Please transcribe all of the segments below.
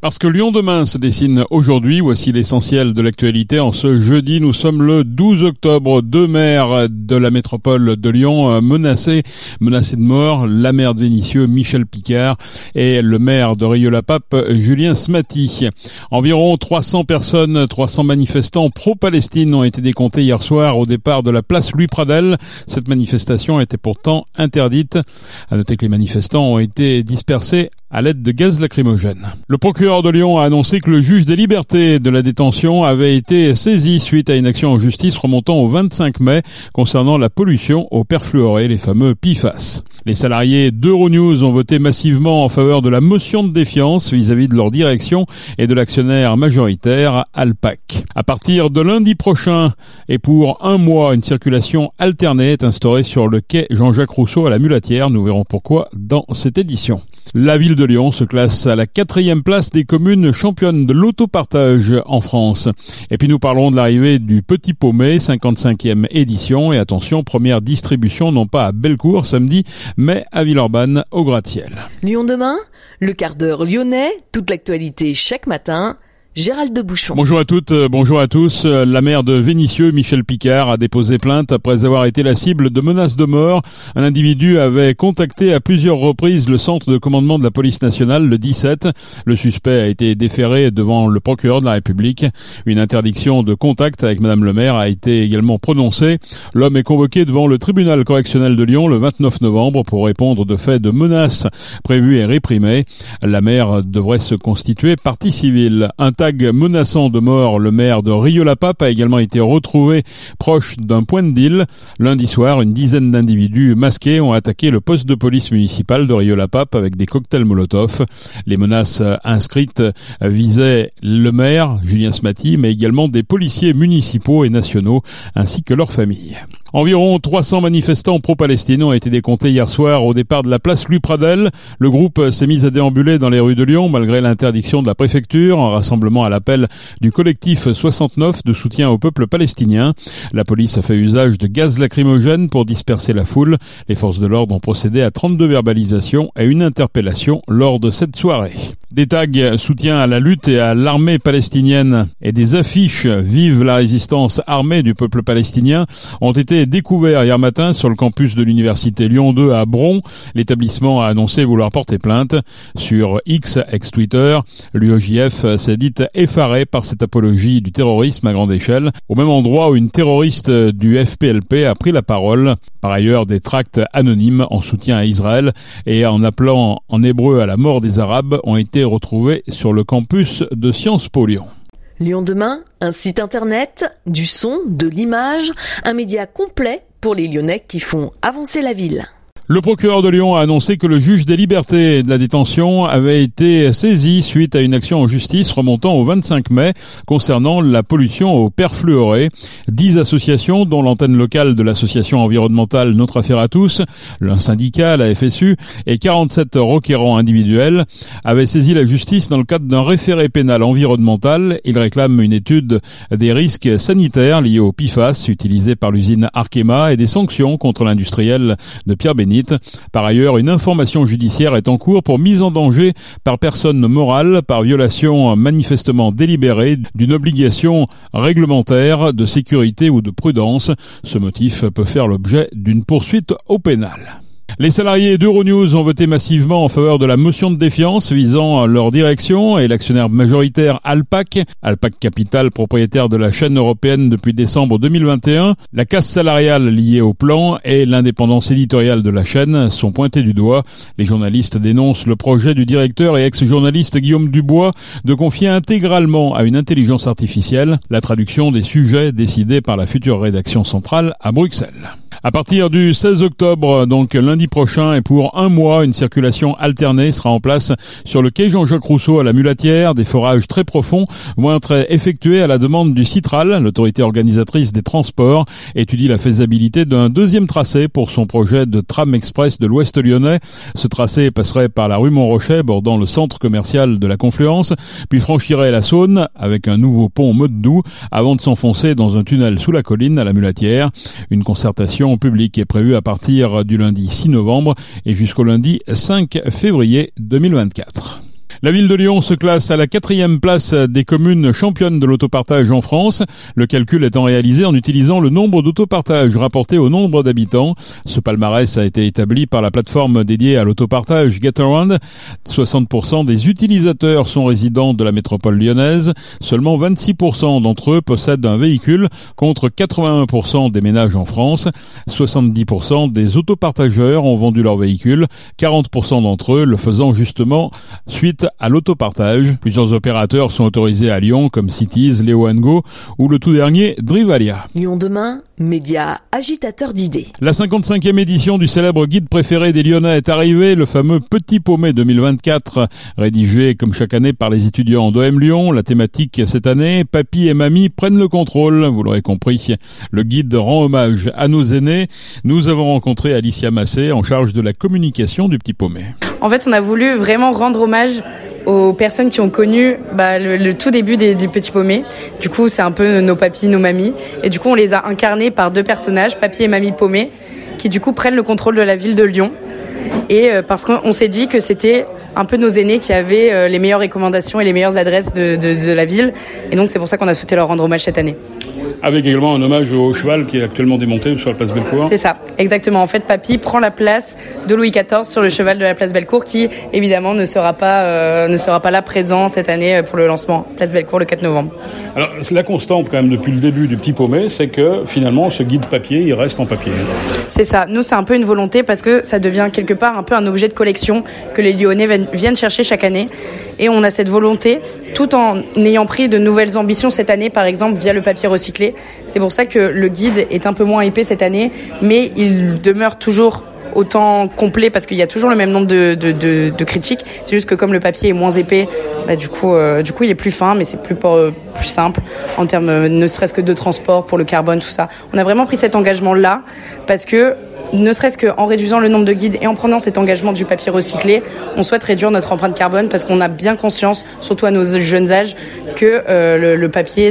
Parce que Lyon demain se dessine aujourd'hui, voici l'essentiel de l'actualité. En ce jeudi, nous sommes le 12 octobre. Deux maires de la métropole de Lyon euh, menacés, menacés de mort. La maire de Vénissieux, Michel Picard, et le maire de Rieux-la-Pape, Julien Smati. Environ 300 personnes, 300 manifestants pro-Palestine ont été décomptés hier soir au départ de la place Louis Pradel. Cette manifestation était pourtant interdite. À noter que les manifestants ont été dispersés à l'aide de gaz lacrymogène. Le procureur de Lyon a annoncé que le juge des libertés de la détention avait été saisi suite à une action en justice remontant au 25 mai concernant la pollution au perfluoré, les fameux PFAS. Les salariés d'Euronews ont voté massivement en faveur de la motion de défiance vis-à-vis de leur direction et de l'actionnaire majoritaire Alpac. À partir de lundi prochain et pour un mois, une circulation alternée est instaurée sur le quai Jean-Jacques Rousseau à la Mulatière. Nous verront pourquoi dans cette édition. La ville de Lyon se classe à la quatrième place des communes championnes de l'autopartage en France. Et puis nous parlerons de l'arrivée du Petit Paumé, 55e édition. Et attention, première distribution non pas à Bellecour samedi, mais à Villeurbanne au gratte-ciel. Lyon demain, le quart d'heure lyonnais, toute l'actualité chaque matin Gérald de Bouchon. Bonjour à toutes, euh, bonjour à tous. Euh, la maire de Vénissieux, Michel Picard, a déposé plainte après avoir été la cible de menaces de mort. Un individu avait contacté à plusieurs reprises le centre de commandement de la police nationale le 17. Le suspect a été déféré devant le procureur de la République. Une interdiction de contact avec madame le maire a été également prononcée. L'homme est convoqué devant le tribunal correctionnel de Lyon le 29 novembre pour répondre de faits de menaces prévues et réprimées. La maire devrait se constituer partie civile. Un menaçant de mort le maire de Rio-la-Pape a également été retrouvé proche d'un point de deal. Lundi soir, une dizaine d'individus masqués ont attaqué le poste de police municipal de Rio-la-Pape avec des cocktails Molotov. Les menaces inscrites visaient le maire, Julien Smati, mais également des policiers municipaux et nationaux ainsi que leurs familles. Environ 300 manifestants pro-Palestine ont été décomptés hier soir au départ de la place Louis Pradel. Le groupe s'est mis à déambuler dans les rues de Lyon malgré l'interdiction de la préfecture, un rassemblement à l'appel du collectif 69 de soutien au peuple palestinien. La police a fait usage de gaz lacrymogène pour disperser la foule. Les forces de l'ordre ont procédé à 32 verbalisations et une interpellation lors de cette soirée. Des tags soutien à la lutte et à l'armée palestinienne et des affiches Vive la résistance armée du peuple palestinien ont été découverts hier matin sur le campus de l'université Lyon 2 à Bron. L'établissement a annoncé vouloir porter plainte. Sur X, ex-Twitter, l'UOJF s'est dit effaré par cette apologie du terrorisme à grande échelle, au même endroit où une terroriste du FPLP a pris la parole. Par ailleurs, des tracts anonymes en soutien à Israël et en appelant en hébreu à la mort des Arabes ont été retrouvés sur le campus de Sciences Po Lyon. Lyon demain, un site internet, du son, de l'image, un média complet pour les Lyonnais qui font avancer la ville. Le procureur de Lyon a annoncé que le juge des libertés de la détention avait été saisi suite à une action en justice remontant au 25 mai concernant la pollution au perfluoré. Dix associations, dont l'antenne locale de l'association environnementale Notre Affaire à tous, un syndicat, la FSU, et 47 requérants individuels, avaient saisi la justice dans le cadre d'un référé pénal environnemental. Ils réclament une étude des risques sanitaires liés au PIFAS utilisé par l'usine Arkema et des sanctions contre l'industriel de Pierre Béni par ailleurs, une information judiciaire est en cours pour mise en danger par personne morale par violation manifestement délibérée d'une obligation réglementaire de sécurité ou de prudence. Ce motif peut faire l'objet d'une poursuite au pénal. Les salariés d'Euronews ont voté massivement en faveur de la motion de défiance visant leur direction et l'actionnaire majoritaire Alpac, Alpac Capital, propriétaire de la chaîne européenne depuis décembre 2021. La casse salariale liée au plan et l'indépendance éditoriale de la chaîne sont pointés du doigt. Les journalistes dénoncent le projet du directeur et ex-journaliste Guillaume Dubois de confier intégralement à une intelligence artificielle la traduction des sujets décidés par la future rédaction centrale à Bruxelles. À partir du 16 octobre, donc lundi prochain, et pour un mois, une circulation alternée sera en place sur le quai Jean-Jacques Rousseau à la Mulatière. Des forages très profonds vont être effectués à la demande du Citral, l'autorité organisatrice des transports, étudie la faisabilité d'un deuxième tracé pour son projet de tram express de l'Ouest lyonnais. Ce tracé passerait par la rue Montrochet, bordant le centre commercial de la Confluence, puis franchirait la Saône avec un nouveau pont mode doux avant de s'enfoncer dans un tunnel sous la colline à la Mulatière. Une concertation publique est prévue à partir du lundi 6 novembre et jusqu'au lundi 5 février 2024. La ville de Lyon se classe à la quatrième place des communes championnes de l'autopartage en France, le calcul étant réalisé en utilisant le nombre d'autopartages rapporté au nombre d'habitants. Ce palmarès a été établi par la plateforme dédiée à l'autopartage GetAround. 60% des utilisateurs sont résidents de la métropole lyonnaise. Seulement 26% d'entre eux possèdent un véhicule contre 81% des ménages en France. 70% des autopartageurs ont vendu leur véhicule, 40% d'entre eux le faisant justement suite à l'autopartage. Plusieurs opérateurs sont autorisés à Lyon comme Cities, Go ou le tout dernier Drivalia. Lyon demain, média agitateur d'idées. La 55e édition du célèbre guide préféré des Lyonnais est arrivée, le fameux Petit Paumé 2024, rédigé comme chaque année par les étudiants d'OM Lyon. La thématique cette année, papy et mamie prennent le contrôle, vous l'aurez compris. Le guide rend hommage à nos aînés. Nous avons rencontré Alicia Massé en charge de la communication du Petit Paumé. En fait, on a voulu vraiment rendre hommage aux personnes qui ont connu bah, le, tout début des, des Petits Paumés. Du coup, c'est un peu nos papis, nos mamies. Et du coup, on les a incarnés par deux personnages, papy et mamie paumés, qui du coup prennent le contrôle de la ville de Lyon. Et euh, parce qu'on s'est dit que c'était un peu nos aînés qui avaient euh, les meilleures recommandations et les meilleures adresses de, de, de la ville. Et donc, c'est pour ça qu'on a souhaité leur rendre hommage cette année. Avec également un hommage au cheval qui est actuellement démonté sur la place Bellecour. C'est ça, exactement. En fait, Papy prend la place de Louis XIV sur le cheval de la place Bellecour qui, évidemment, ne sera pas, euh, ne sera pas là présent cette année pour le lancement place Bellecour le 4 novembre. Alors, la constante, quand même, depuis le début du Petit Paumé, c'est que finalement, ce guide papier, il reste en papier. C'est ça. Nous, c'est un peu une volonté parce que ça devient quelque part un peu un objet de collection que les Lyonnais viennent chercher chaque année. Et on a cette volonté, tout en ayant pris de nouvelles ambitions cette année, par exemple, via le papier recyclé. C'est pour ça que le guide est un peu moins épais cette année, mais il demeure toujours autant complet parce qu'il y a toujours le même nombre de, critiques. C'est juste que comme le papier est moins épais, bah, du coup, euh, du coup, il est plus fin, mais c'est plus simple en termes, euh, ne serait-ce que de transport pour le carbone, tout ça. On a vraiment pris cet engagement là parce que ne serait-ce qu'en réduisant le nombre de guides et en prenant cet engagement du papier recyclé, on souhaite réduire notre empreinte carbone parce qu'on a bien conscience, surtout à nos jeunes âges, que euh, le, papier,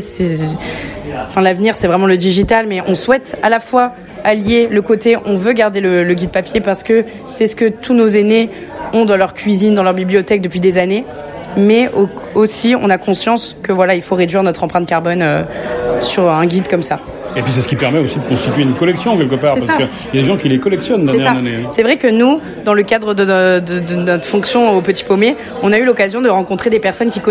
enfin l'avenir, c'est vraiment le digital, mais on souhaite à la fois allier le côté, on veut garder le, guide papier parce que c'est ce que tous nos aînés ont dans leur cuisine, dans leur bibliothèque depuis des années, mais au, aussi on a conscience que voilà, il faut réduire notre empreinte carbone euh, sur un guide comme ça. Et puis c'est ce qui permet aussi de constituer une collection quelque part, parce qu'il y a des gens qui les collectionnent d'année en année. C'est vrai que nous, dans le cadre de, de, de, notre fonction au Petit Paumé, on a eu l'occasion de rencontrer des personnes qui,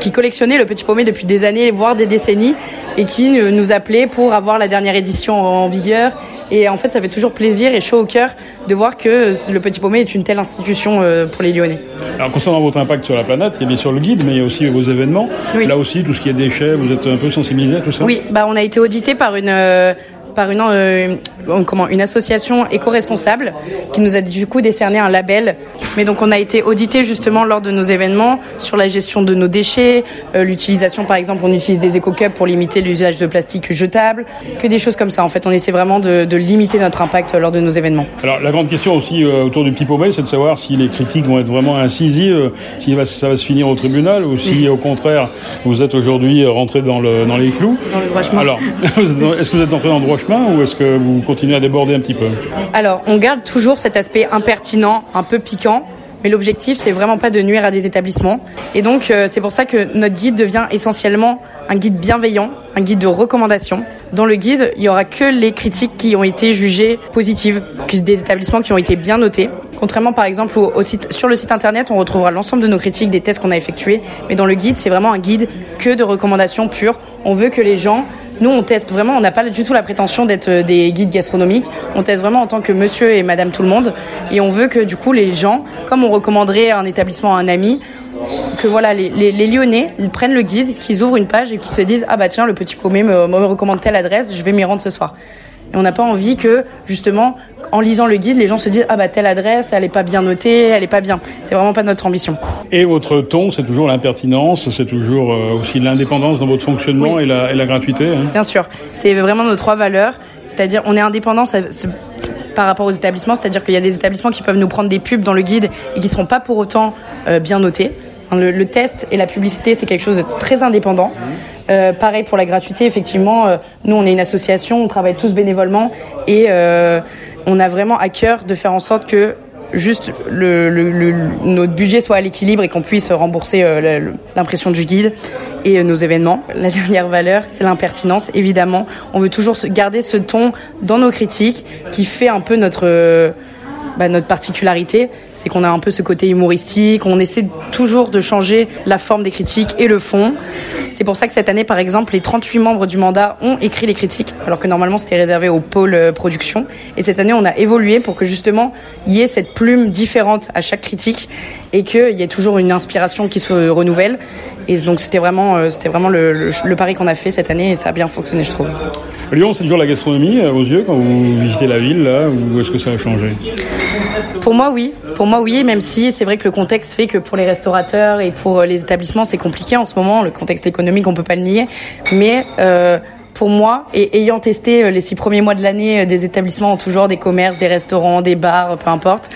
qui collectionnaient le Petit Paumé depuis des années, voire des décennies, et qui nous appelaient pour avoir la dernière édition en vigueur et en fait, ça fait toujours plaisir et chaud au cœur de voir que le Petit Paumé est une telle institution euh, pour les Lyonnais. Alors, concernant votre impact sur la planète, il y a bien sûr le guide, mais il y a aussi vos événements. Oui. Là aussi, tout ce qui est déchets, vous êtes un peu sensibilisé à tout ça? Oui, bah, on a été audité par une. Par une, euh, comment, une association éco-responsable qui nous a du coup décerné un label. Mais donc on a été audité justement lors de nos événements sur la gestion de nos déchets, euh, l'utilisation par exemple on utilise des éco-cups pour limiter l'usage de plastique jetable, que des choses comme ça. En fait on essaie vraiment de, de limiter notre impact lors de nos événements. Alors la grande question aussi euh, autour du petit paumé c'est de savoir si les critiques vont être vraiment incisives, si ça va se finir au tribunal ou si au contraire vous êtes aujourd'hui rentré dans, le, dans les clous. Dans le droit chemin. Alors est-ce que vous êtes entré dans le droit chemin ou est-ce que vous continuez à déborder un petit peu Alors, on garde toujours cet aspect impertinent, un peu piquant. Mais l'objectif, c'est vraiment pas de nuire à des établissements. Et donc, euh, c'est pour ça que notre guide devient essentiellement un guide bienveillant, un guide de recommandation. Dans le guide, il y aura que les critiques qui ont été jugées positives, des établissements qui ont été bien notés. Contrairement, par exemple, au site, sur le site internet, on retrouvera l'ensemble de nos critiques, des tests qu'on a effectués. Mais dans le guide, c'est vraiment un guide que de recommandations pures. On veut que les gens nous, on teste vraiment, on n'a pas du tout la prétention d'être des guides gastronomiques. On teste vraiment en tant que monsieur et madame tout le monde. Et on veut que, du coup, les gens, comme on recommanderait un établissement à un ami, que voilà, les, Lyonnais, ils prennent le guide, qu'ils ouvrent une page et qu'ils se disent Ah bah tiens, le petit paumé me, me recommande telle adresse, je vais m'y rendre ce soir. Et on n'a pas envie que, justement, en lisant le guide, les gens se disent Ah bah telle adresse, elle n'est pas bien notée, elle n'est pas bien. C'est vraiment pas notre ambition. Et votre ton, c'est toujours l'impertinence, c'est toujours euh, aussi l'indépendance dans votre fonctionnement Oui. et, la, et la gratuité. Hein. Bien sûr. C'est vraiment nos trois valeurs. C'est-à-dire, on est indépendant ça- c'est- par rapport aux établissements, c'est-à-dire qu'il y a des établissements qui peuvent nous prendre des pubs dans le guide et qui ne seront pas pour autant euh, bien notés. Le, le test et la publicité, c'est quelque chose de très indépendant. Euh, pareil pour la gratuité, effectivement, euh, nous on est une association, on travaille tous bénévolement et euh, on a vraiment à cœur de faire en sorte que juste notre budget soit à l'équilibre et qu'on puisse rembourser l'impression du guide et nos événements. La dernière valeur, c'est l'impertinence, évidemment. On veut toujours garder ce ton dans nos critiques qui fait un peu notre... Euh, bah, notre particularité, c'est qu'on a un peu ce côté humoristique, on essaie toujours de changer la forme des critiques et le fond. C'est pour ça que cette année, par exemple, les 38 membres du mandat ont écrit les critiques, alors que normalement c'était réservé au pôle euh, production. Et cette année, on a évolué pour que justement il y ait cette plume différente à chaque critique et qu'il y ait toujours une inspiration qui se renouvelle. Et donc c'était vraiment, euh, c'était vraiment le, le, pari qu'on a fait cette année et ça a bien fonctionné, je trouve. Lyon, c'est toujours la gastronomie à vos yeux quand vous visitez la ville, là, ou est-ce que ça a changé? Pour moi, oui. Pour moi, oui, même si c'est vrai que le contexte fait que pour les restaurateurs et pour les établissements, c'est compliqué en ce moment. Le contexte économique, on peut pas le nier. Mais euh, pour moi, et ayant testé les six premiers mois de l'année des établissements en tout genre, des commerces, des restaurants, des bars, peu importe,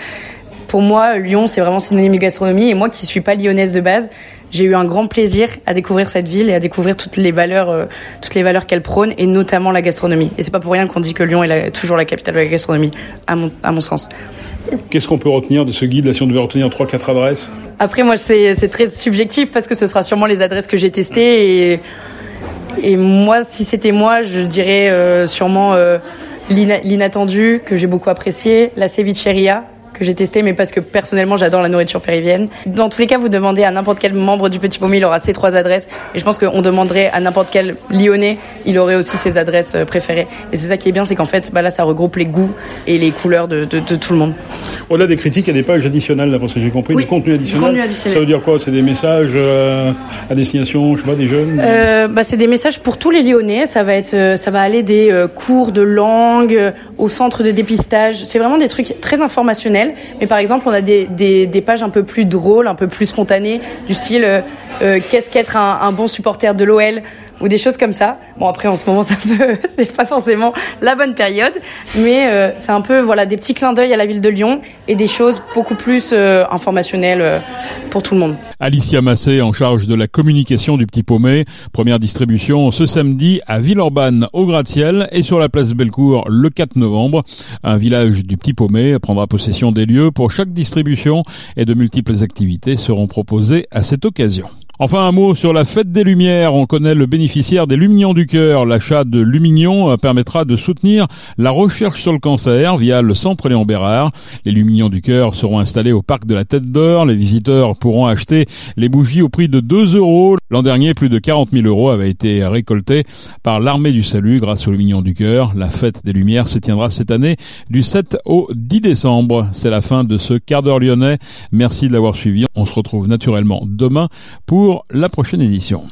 pour moi, Lyon, c'est vraiment synonyme de gastronomie. Et moi, qui suis pas lyonnaise de base, j'ai eu un grand plaisir à découvrir cette ville et à découvrir toutes les valeurs, euh, toutes les valeurs qu'elle prône et notamment la gastronomie. Et c'est pas pour rien qu'on dit que Lyon est toujours la capitale de la gastronomie, à mon, à mon sens. Qu'est-ce qu'on peut retenir de ce guide là si on devait retenir trois quatre adresses Après, moi, c'est très subjectif parce que ce sera sûrement les adresses que j'ai testées et, et moi, si c'était moi, je dirais euh, sûrement euh, l'inattendu que j'ai beaucoup apprécié, la cevicheria que j'ai testé, mais parce que personnellement j'adore la nourriture péruvienne. Dans tous les cas, vous demandez à n'importe quel membre du Petit Paumé, il aura ses trois adresses. Et je pense qu'on demanderait à n'importe quel Lyonnais, il aurait aussi ses adresses euh, préférées. Et c'est ça qui est bien, c'est qu'en fait, bah là, ça regroupe les goûts et les couleurs de, de, de tout le monde. Au-delà des critiques, il y a des pages additionnelles, d'après ce que j'ai compris, oui, du contenu additionnel. contenu additionnel. Ça veut dire quoi? C'est des messages euh, à destination, je sais pas, des jeunes euh, bah, C'est des messages pour tous les Lyonnais. Ça va, être, ça va aller des cours de langue au centre de dépistage. C'est vraiment des trucs très informationnels. Mais par exemple, on a des, des, pages un peu plus drôles, un peu plus spontanées, du style euh, euh, qu'est-ce qu'être un, bon supporter de l'OL ou des choses comme ça. Bon après en ce moment c'est pas forcément la bonne période, mais euh, c'est un peu voilà des petits clins d'œil à la ville de Lyon et des choses beaucoup plus euh, informationnelles Alicia Massé en charge de la communication du Petit Paumé, première distribution ce samedi à Villeurbanne au gratte-ciel et sur la place Bellecour le 4 novembre. Un village du Petit Paumé prendra possession des lieux pour chaque distribution et de multiples activités seront proposées à cette occasion. Enfin, un mot sur la fête des Lumières. On connaît le bénéficiaire des Lumignons du Cœur. L'achat de Lumignon permettra de soutenir la recherche sur le cancer via le centre Léon Bérard. Les Lumignons du Cœur seront installés au parc de la Tête d'Or. Les visiteurs pourront acheter les bougies au prix de 2 euros. L'an dernier, plus de 40 000 euros avaient été récoltés par l'armée du salut grâce aux Lumignons du Cœur. La fête des Lumières se tiendra cette année du 7 au 10 décembre. C'est la fin de ce quart d'heure lyonnais. Merci de l'avoir suivi. On se retrouve naturellement demain pour la prochaine édition.